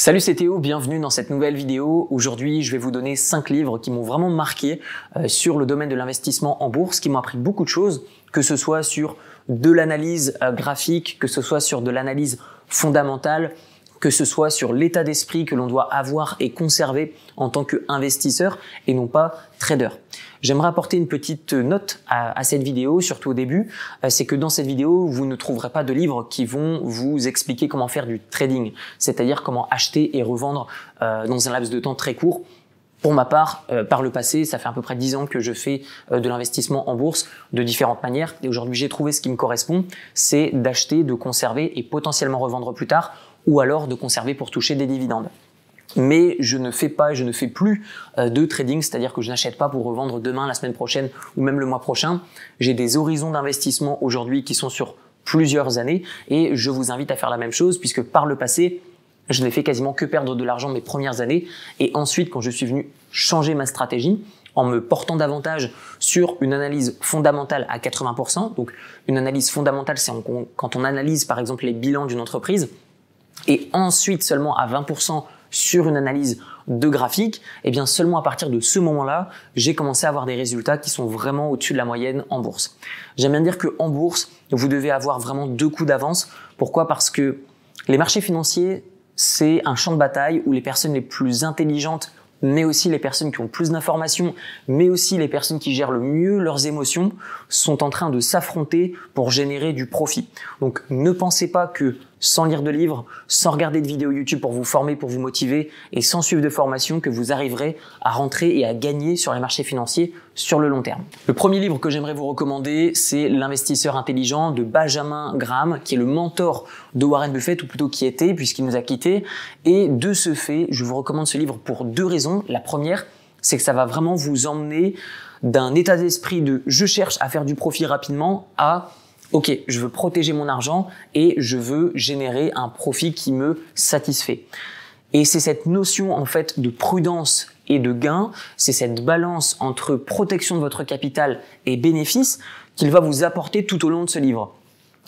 Salut c'est Théo, bienvenue dans cette nouvelle vidéo. Aujourd'hui je vais vous donner 5 livres qui m'ont vraiment marqué euh, sur le domaine de l'investissement en bourse, qui m'ont appris beaucoup de choses, que ce soit sur de l'analyse euh, graphique, que ce soit sur de l'analyse fondamentale, que ce soit sur l'état d'esprit que l'on doit avoir et conserver en tant qu'investisseur et non pas trader. J'aimerais apporter une petite note à, cette vidéo, surtout au début, euh, c'est que dans cette vidéo, vous ne trouverez pas de livres qui vont vous expliquer comment faire du trading, c'est-à-dire comment acheter et revendre euh, dans un laps de temps très court. Pour ma part, euh, par le passé, ça fait à peu près 10 ans que je fais de l'investissement en bourse de différentes manières. Et aujourd'hui, j'ai trouvé ce qui me correspond, c'est d'acheter, de conserver et potentiellement revendre plus tard, ou alors de conserver pour toucher des dividendes mais je ne fais pas, je ne fais plus euh, de trading, c'est-à-dire que je n'achète pas pour revendre demain, la semaine prochaine ou même le mois prochain. J'ai des horizons d'investissement aujourd'hui qui sont sur plusieurs années et je vous invite à faire la même chose puisque par le passé, je n'ai fait quasiment que perdre de l'argent mes premières années et ensuite quand je suis venu changer ma stratégie en me portant davantage sur une analyse fondamentale à 80%. Donc une analyse fondamentale, c'est quand on analyse par exemple les bilans d'une entreprise et ensuite seulement à 20% sur une analyse de graphique, et eh bien seulement à partir de ce moment-là, j'ai commencé à avoir des résultats qui sont vraiment au-dessus de la moyenne en bourse. J'aime bien dire que en bourse, vous devez avoir vraiment deux coups d'avance. Pourquoi? Parce que les marchés financiers, c'est un champ de bataille où les personnes les plus intelligentes mais aussi les personnes qui ont plus d'informations, mais aussi les personnes qui gèrent le mieux leurs émotions, sont en train de s'affronter pour générer du profit. Donc ne pensez pas que sans lire de livres, sans regarder de vidéos YouTube pour vous former, pour vous motiver et sans suivre de formation que vous arriverez à rentrer et à gagner sur les marchés financiers sur le long terme. Le premier livre que j'aimerais vous recommander, c'est L'investisseur intelligent de Benjamin Graham, qui est le mentor de Warren Buffett, ou plutôt qui était, puisqu'il nous a quittés. Et de ce fait, je vous recommande ce livre pour deux raisons. La première, c'est que ça va vraiment vous emmener d'un état d'esprit de je cherche à faire du profit rapidement à ok, je veux protéger mon argent et je veux générer un profit qui me satisfait. Et c'est cette notion en fait de prudence et de gain, c'est cette balance entre protection de votre capital et bénéfice qu'il va vous apporter tout au long de ce livre.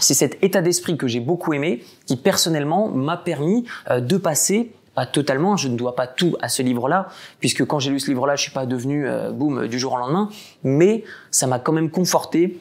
C'est cet état d'esprit que j'ai beaucoup aimé, qui personnellement m'a permis euh, de passer pas totalement, je ne dois pas tout à ce livre-là, puisque quand j'ai lu ce livre-là, je suis pas devenu euh, boum du jour au lendemain, mais ça m'a quand même conforté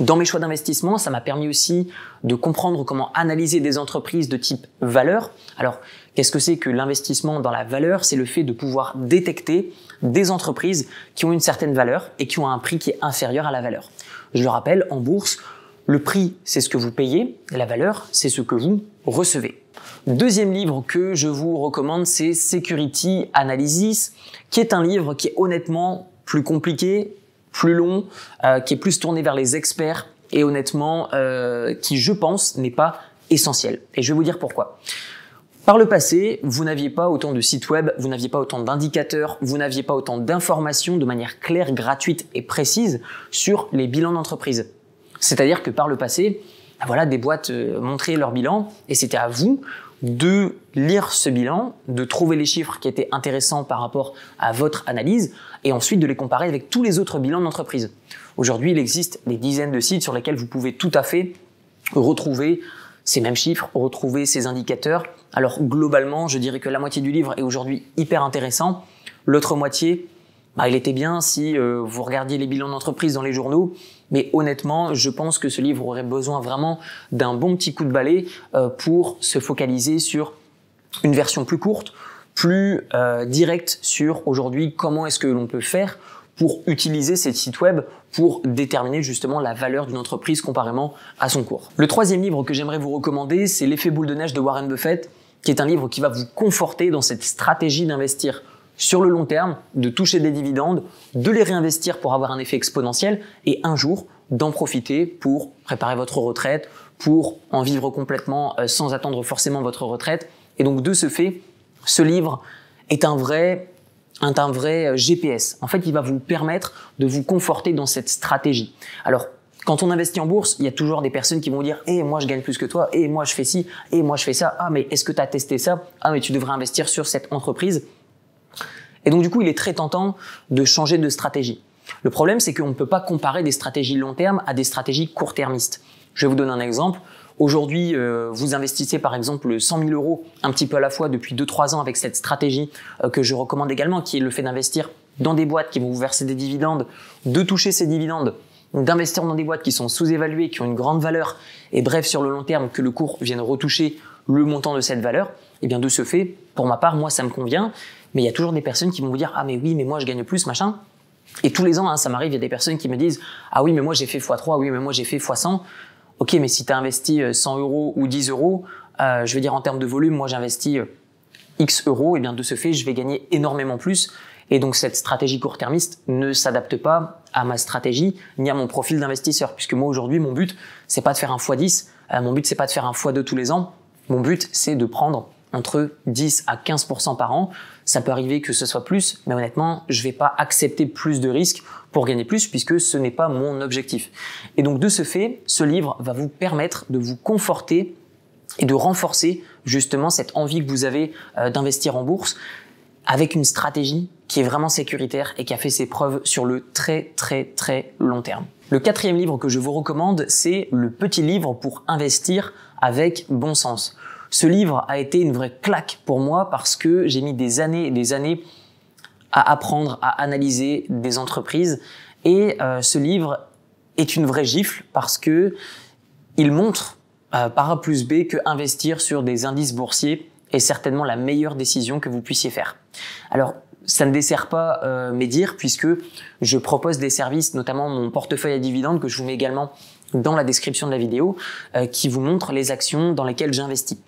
dans mes choix d'investissement, ça m'a permis aussi de comprendre comment analyser des entreprises de type valeur. Alors, qu'est-ce que c'est que l'investissement dans la valeur? C'est le fait de pouvoir détecter des entreprises qui ont une certaine valeur et qui ont un prix qui est inférieur à la valeur. Je le rappelle, en bourse, le prix, c'est ce que vous payez, la valeur, c'est ce que vous recevez. Deuxième livre que je vous recommande, c'est Security Analysis, qui est un livre qui est honnêtement plus compliqué, plus long, euh, qui est plus tourné vers les experts et honnêtement, euh, qui je pense n'est pas essentiel. Et je vais vous dire pourquoi. Par le passé, vous n'aviez pas autant de sites web, vous n'aviez pas autant d'indicateurs, vous n'aviez pas autant d'informations de manière claire, gratuite et précise sur les bilans d'entreprise. C'est-à-dire que par le passé, voilà, des boîtes euh, montraient leur bilan et c'était à vous de lire ce bilan, de trouver les chiffres qui étaient intéressants par rapport à votre analyse et ensuite de les comparer avec tous les autres bilans d'entreprise. Aujourd'hui, il existe des dizaines de sites sur lesquels vous pouvez tout à fait retrouver ces mêmes chiffres, retrouver ces indicateurs. Alors globalement, je dirais que la moitié du livre est aujourd'hui hyper intéressant. L'autre moitié, bah, il était bien si euh, vous regardiez les bilans d'entreprise dans les journaux, mais honnêtement, je pense que ce livre aurait besoin vraiment d'un bon petit coup de balai euh, pour se focaliser sur une version plus courte, plus euh, directe sur aujourd'hui comment est-ce que l'on peut faire pour utiliser ces sites web pour déterminer justement la valeur d'une entreprise comparément à son cours. Le troisième livre que j'aimerais vous recommander, c'est L'effet boule de neige de Warren Buffett, qui est un livre qui va vous conforter dans cette stratégie d'investir sur le long terme, de toucher des dividendes, de les réinvestir pour avoir un effet exponentiel et un jour d'en profiter pour préparer votre retraite, pour en vivre complètement euh, sans attendre forcément votre retraite. Et donc de ce fait, ce livre est un vrai un vrai euh, GPS. En fait, il va vous permettre de vous conforter dans cette stratégie. Alors, quand on investit en bourse, il y a toujours des personnes qui vont dire "Eh, moi je gagne plus que toi, et eh, moi je fais ci, et eh, moi je fais ça. Ah, mais est-ce que tu as testé ça? Ah, mais tu devrais investir sur cette entreprise." Et donc du coup, il est très tentant de changer de stratégie. Le problème, c'est qu'on ne peut pas comparer des stratégies long terme à des stratégies court-termistes. Je vais vous donner un exemple. aujourd'hui euh, vous investissez par exemple 100 000 euros un petit peu à la fois depuis 2-3 ans avec cette stratégie euh, que je recommande également, qui est le fait d'investir dans des boîtes qui vont vous verser des dividendes, de toucher ces dividendes, d'investir dans des boîtes qui sont sous-évaluées, qui ont une grande valeur, et bref sur le long terme que le cours vienne retoucher le montant de cette valeur, et eh bien de ce fait, pour ma part, moi ça me convient, mais il y a toujours des personnes qui vont vous dire ah mais oui mais moi je gagne plus machin. Et tous les ans, hein, ça m'arrive, il y a des personnes qui me disent ah oui mais moi j'ai fait x3, oui mais moi j'ai fait x100. Ok mais si tu as investi 100 euh, euros ou 10 euros, euh, je veux dire en termes de volume, moi j'investis euh, X euros, et bien de ce fait je vais gagner énormément plus. Et donc cette stratégie court-termiste ne s'adapte pas à ma stratégie ni à mon profil d'investisseur, puisque moi aujourd'hui mon but c'est pas de faire un x10, mon but c'est pas de faire un x2 tous les ans, mon but c'est de prendre entre 10 à 15% par an. Ça peut arriver que ce soit plus, mais honnêtement, je vais pas accepter plus de risques pour gagner plus puisque ce n'est pas mon objectif. Et donc de ce fait, ce livre va vous permettre de vous conforter et de renforcer justement cette envie que vous avez euh, d'investir en bourse avec une stratégie qui est vraiment sécuritaire et qui a fait ses preuves sur le très très très long terme. Le quatrième livre que je vous recommande, c'est Le petit livre pour investir avec bon sens. Ce livre a été une vraie claque pour moi parce que j'ai mis des années et des années à apprendre à analyser des entreprises et euh, ce livre est une vraie gifle parce que il montre euh, par A plus B que investir sur des indices boursiers est certainement la meilleure décision que vous puissiez faire. Alors ça ne dessert pas euh, mes dires puisque je propose des services, notamment mon portefeuille à dividendes que je vous mets également dans la description de la vidéo, euh, qui vous montre les actions dans lesquelles j'investis.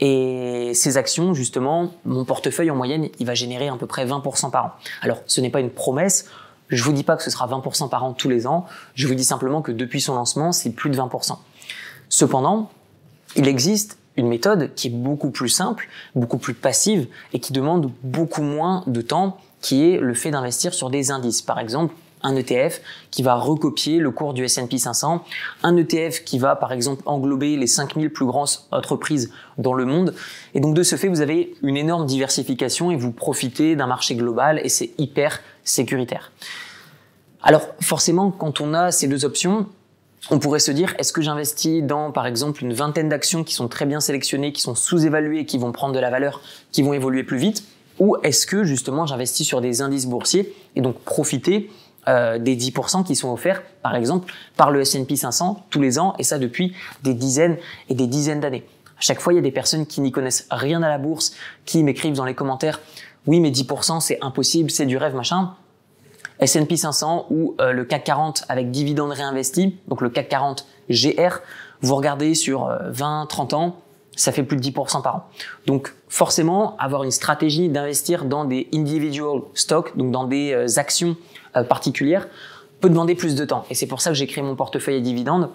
Et ces actions, justement, mon portefeuille en moyenne, il va générer à peu près 20% par an. Alors, ce n'est pas une promesse. Je vous dis pas que ce sera 20% par an tous les ans. Je vous dis simplement que depuis son lancement, c'est plus de 20%. Cependant, il existe une méthode qui est beaucoup plus simple, beaucoup plus passive et qui demande beaucoup moins de temps, qui est le fait d'investir sur des indices. Par exemple, un ETF qui va recopier le cours du S&P 500, un ETF qui va par exemple englober les 5000 plus grandes entreprises dans le monde. Et donc de ce fait, vous avez une énorme diversification et vous profitez d'un marché global et c'est hyper sécuritaire. Alors forcément, quand on a ces deux options, on pourrait se dire, est-ce que j'investis dans, par exemple, une vingtaine d'actions qui sont très bien sélectionnées, qui sont sous-évaluées, qui vont prendre de la valeur, qui vont évoluer plus vite? Ou est-ce que, justement, j'investis sur des indices boursiers et donc profiter euh, des 10% qui sont offerts, par exemple, par le S&P 500 tous les ans, et ça depuis des dizaines et des dizaines d'années. À chaque fois, il y a des personnes qui n'y connaissent rien à la bourse, qui m'écrivent dans les commentaires, oui, mais 10% c'est impossible, c'est du rêve, machin. S&P 500 ou euh, le CAC 40 avec dividendes réinvestis, donc le CAC 40 GR, vous regardez sur 20, euh, 30 ans, ça fait plus de 10% par an. Donc forcément, avoir une stratégie d'investir dans des individual stocks, donc dans des actions euh, particulière peut demander plus de temps. Et c'est pour ça que j'ai créé mon portefeuille à dividendes,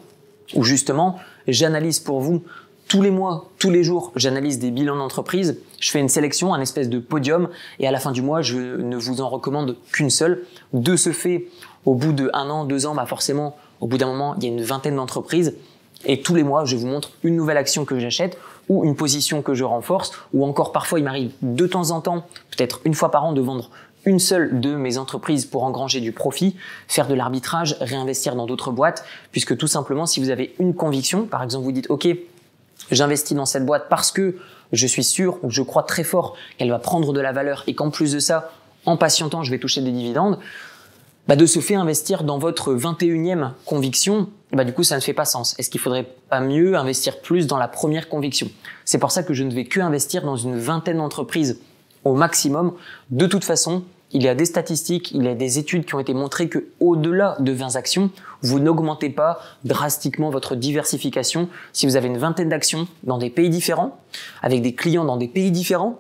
où justement, j'analyse pour vous tous les mois, tous les jours, j'analyse des bilans d'entreprise, je fais une sélection, un espèce de podium, et à la fin du mois, je ne vous en recommande qu'une seule. De ce fait, au bout de un an, deux ans, bah forcément, au bout d'un moment, il y a une vingtaine d'entreprises, et tous les mois, je vous montre une nouvelle action que j'achète, ou une position que je renforce, ou encore parfois, il m'arrive de temps en temps, peut-être une fois par an, de vendre une seule de mes entreprises pour engranger du profit, faire de l'arbitrage, réinvestir dans d'autres boîtes, puisque tout simplement, si vous avez une conviction, par exemple, vous dites, OK, j'investis dans cette boîte parce que je suis sûr ou je crois très fort qu'elle va prendre de la valeur et qu'en plus de ça, en patientant, je vais toucher des dividendes, bah de ce fait, investir dans votre 21e conviction, bah du coup, ça ne fait pas sens. Est-ce qu'il faudrait pas mieux investir plus dans la première conviction? C'est pour ça que je ne vais que investir dans une vingtaine d'entreprises au maximum. De toute façon, il y a des statistiques, il y a des études qui ont été montrées que au-delà de 20 actions, vous n'augmentez pas drastiquement votre diversification si vous avez une vingtaine d'actions dans des pays différents, avec des clients dans des pays différents.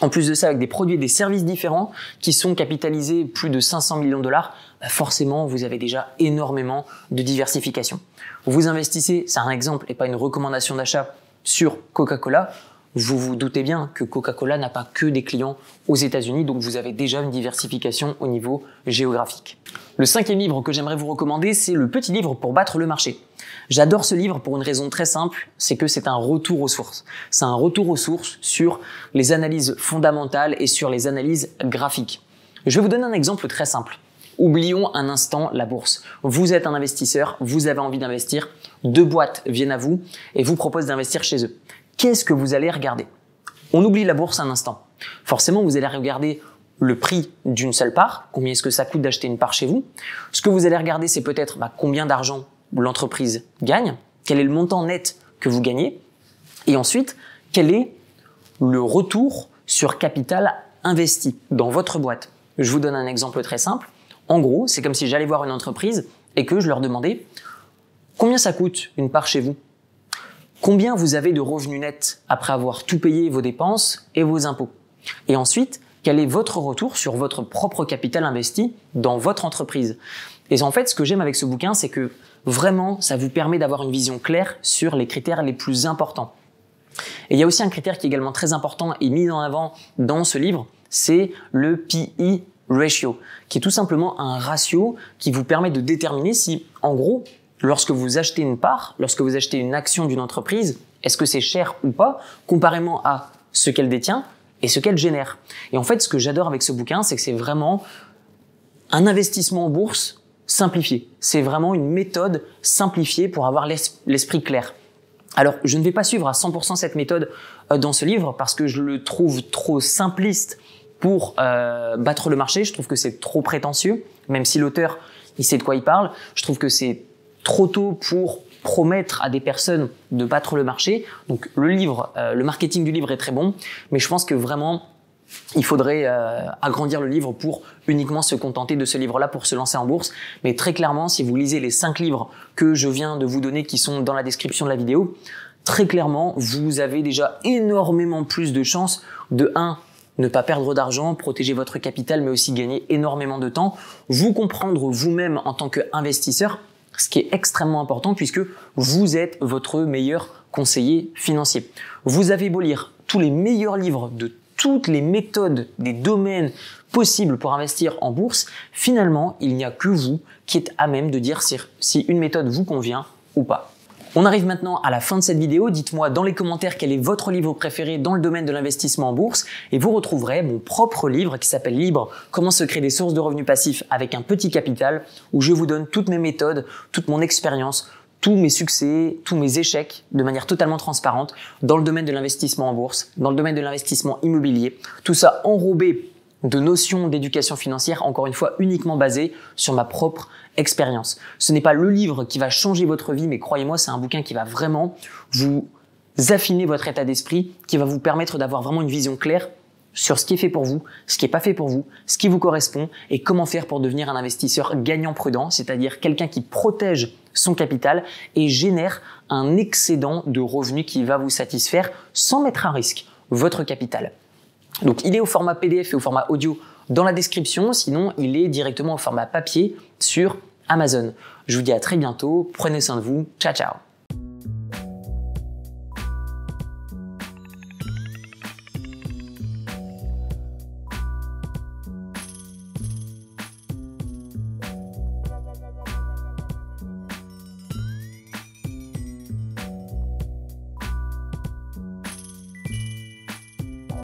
En plus de ça, avec des produits et des services différents qui sont capitalisés plus de 500 millions de dollars, bah forcément, vous avez déjà énormément de diversification. Vous investissez, c'est un exemple et pas une recommandation d'achat sur Coca-Cola, vous vous doutez bien que Coca-Cola n'a pas que des clients aux États-Unis, donc vous avez déjà une diversification au niveau géographique. Le cinquième livre que j'aimerais vous recommander, c'est le petit livre pour battre le marché. J'adore ce livre pour une raison très simple, c'est que c'est un retour aux sources. C'est un retour aux sources sur les analyses fondamentales et sur les analyses graphiques. Je vais vous donner un exemple très simple. Oublions un instant la bourse. Vous êtes un investisseur, vous avez envie d'investir, deux boîtes viennent à vous et vous proposent d'investir chez eux. Qu'est-ce que vous allez regarder? On oublie la bourse un instant. Forcément, vous allez regarder le prix d'une seule part, combien est-ce que ça coûte d'acheter une part chez vous? Ce que vous allez regarder, c'est peut-être bah, combien d'argent l'entreprise gagne, quel est le montant net que vous gagnez, et ensuite, quel est le retour sur capital investi dans votre boîte. Je vous donne un exemple très simple. En gros, c'est comme si j'allais voir une entreprise et que je leur demandais combien ça coûte une part chez vous? Combien vous avez de revenus nets après avoir tout payé vos dépenses et vos impôts Et ensuite, quel est votre retour sur votre propre capital investi dans votre entreprise Et en fait, ce que j'aime avec ce bouquin, c'est que vraiment, ça vous permet d'avoir une vision claire sur les critères les plus importants. Et il y a aussi un critère qui est également très important et mis en avant dans ce livre, c'est le PE ratio, qui est tout simplement un ratio qui vous permet de déterminer si, en gros, lorsque vous achetez une part, lorsque vous achetez une action d'une entreprise, est-ce que c'est cher ou pas, comparément à ce qu'elle détient et ce qu'elle génère? Et en fait, ce que j'adore avec ce bouquin, c'est que c'est vraiment un investissement en bourse simplifié. C'est vraiment une méthode simplifiée pour avoir l'esprit clair. Alors, je ne vais pas suivre à 100% cette méthode euh, dans ce livre parce que je le trouve trop simpliste pour euh, battre le marché. Je trouve que c'est trop prétentieux, même si l'auteur, il sait de quoi il parle. Je trouve que c'est trop tôt pour promettre à des personnes de battre le marché. Donc le livre, euh, le marketing du livre est très bon, mais je pense que vraiment il faudrait euh, agrandir le livre pour uniquement se contenter de ce livre-là pour se lancer en bourse. Mais très clairement, si vous lisez les cinq livres que je viens de vous donner qui sont dans la description de la vidéo, très clairement, vous avez déjà énormément plus de chances de 1 ne pas perdre d'argent, protéger votre capital, mais aussi gagner énormément de temps, vous comprendre vous-même en tant qu'investisseur, ce qui est extrêmement important puisque vous êtes votre meilleur conseiller financier. Vous avez beau lire tous les meilleurs livres de toutes les méthodes, des domaines possibles pour investir en bourse, finalement, il n'y a que vous qui êtes à même de dire si une méthode vous convient ou pas. On arrive maintenant à la fin de cette vidéo. Dites-moi dans les commentaires quel est votre livre préféré dans le domaine de l'investissement en bourse et vous retrouverez mon propre livre qui s'appelle Libre, comment se créer des sources de revenus passifs avec un petit capital où je vous donne toutes mes méthodes, toute mon expérience, tous mes succès, tous mes échecs de manière totalement transparente dans le domaine de l'investissement en bourse, dans le domaine de l'investissement immobilier. Tout ça enrobé de notions d'éducation financière, encore une fois uniquement basées sur ma propre expérience. Ce n'est pas le livre qui va changer votre vie, mais croyez-moi, c'est un bouquin qui va vraiment vous affiner votre état d'esprit, qui va vous permettre d'avoir vraiment une vision claire sur ce qui est fait pour vous, ce qui n'est pas fait pour vous, ce qui vous correspond et comment faire pour devenir un investisseur gagnant prudent, c'est-à-dire quelqu'un qui protège son capital et génère un excédent de revenus qui va vous satisfaire sans mettre à risque votre capital. Donc il est au format PDF et au format audio dans la description, sinon il est directement au format papier sur Amazon. Je vous dis à très bientôt, prenez soin de vous, ciao ciao